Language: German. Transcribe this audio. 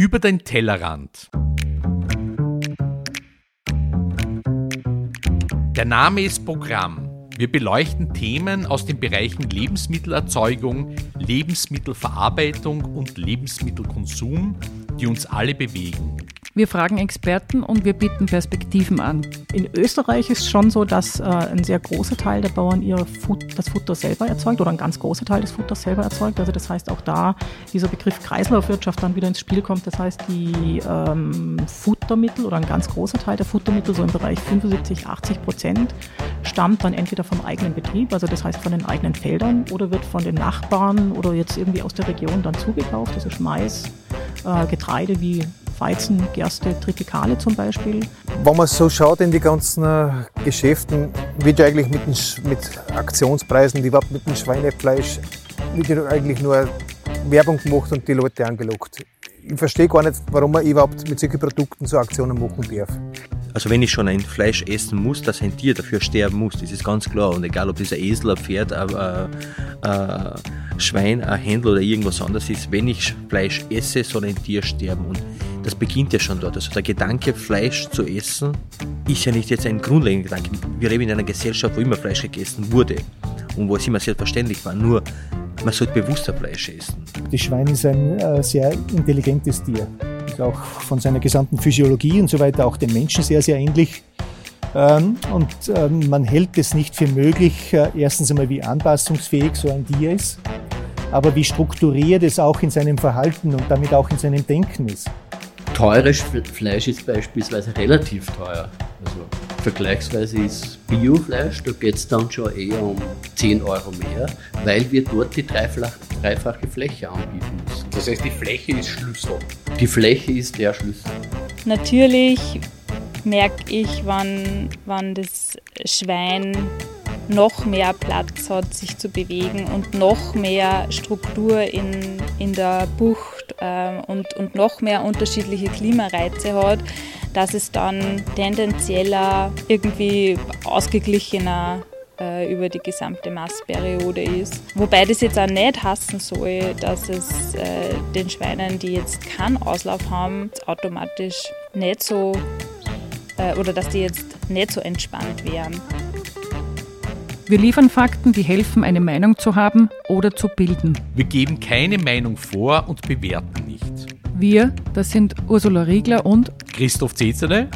Über den Tellerrand. Der Name ist Programm. Wir beleuchten Themen aus den Bereichen Lebensmittelerzeugung, Lebensmittelverarbeitung und Lebensmittelkonsum, die uns alle bewegen. Wir fragen Experten und wir bieten Perspektiven an. In Österreich ist es schon so, dass äh, ein sehr großer Teil der Bauern ihr Fut das Futter selber erzeugt oder ein ganz großer Teil des Futters selber erzeugt. Also das heißt auch da dieser Begriff Kreislaufwirtschaft dann wieder ins Spiel kommt. Das heißt die ähm, Futtermittel oder ein ganz großer Teil der Futtermittel, so im Bereich 75, 80 Prozent, stammt dann entweder vom eigenen Betrieb, also das heißt von den eigenen Feldern oder wird von den Nachbarn oder jetzt irgendwie aus der Region dann zugekauft. Ist Mais, äh, Getreide wie Weizen, Gerste, Tritikale zum Beispiel. Wenn man so schaut in die ganzen äh, Geschäften, wird ja eigentlich mit, den, mit Aktionspreisen, überhaupt mit dem Schweinefleisch, wird ja eigentlich nur Werbung gemacht und die Leute angelockt. Ich verstehe gar nicht, warum man überhaupt mit solchen Produkten so Aktionen machen darf. Also wenn ich schon ein Fleisch essen muss, dass ein Tier dafür sterben muss, das ist ganz klar. Und egal ob das ein Esel, ein Pferd, ein, ein, ein Schwein, ein Händler oder irgendwas anderes ist, wenn ich Fleisch esse, soll ein Tier sterben. Und das beginnt ja schon dort. Also der Gedanke, Fleisch zu essen, ist ja nicht jetzt ein grundlegender Gedanke. Wir leben in einer Gesellschaft, wo immer Fleisch gegessen wurde und wo es immer selbstverständlich war. Nur man sollte bewusster Fleisch essen. Das Schwein ist ein äh, sehr intelligentes Tier. Ist auch von seiner gesamten Physiologie und so weiter auch dem Menschen sehr, sehr ähnlich. Ähm, und ähm, man hält es nicht für möglich, äh, erstens einmal wie anpassungsfähig so ein Tier ist, aber wie strukturiert es auch in seinem Verhalten und damit auch in seinem Denken ist teures Fleisch ist beispielsweise relativ teuer. Also vergleichsweise ist Biofleisch, da geht es dann schon eher um 10 Euro mehr, weil wir dort die dreifach, dreifache Fläche anbieten müssen. Das heißt, die Fläche ist Schlüssel. Die Fläche ist der Schlüssel. Natürlich merke ich, wann, wann das Schwein noch mehr Platz hat, sich zu bewegen und noch mehr Struktur in, in der Bucht und, und noch mehr unterschiedliche Klimareize hat, dass es dann tendenzieller irgendwie ausgeglichener äh, über die gesamte Massperiode ist. Wobei das jetzt auch nicht hassen soll, dass es äh, den Schweinen, die jetzt keinen Auslauf haben, automatisch nicht so äh, oder dass die jetzt nicht so entspannt wären. Wir liefern Fakten, die helfen, eine Meinung zu haben oder zu bilden. Wir geben keine Meinung vor und bewerten nicht. Wir, das sind Ursula Riegler und Christoph Zezele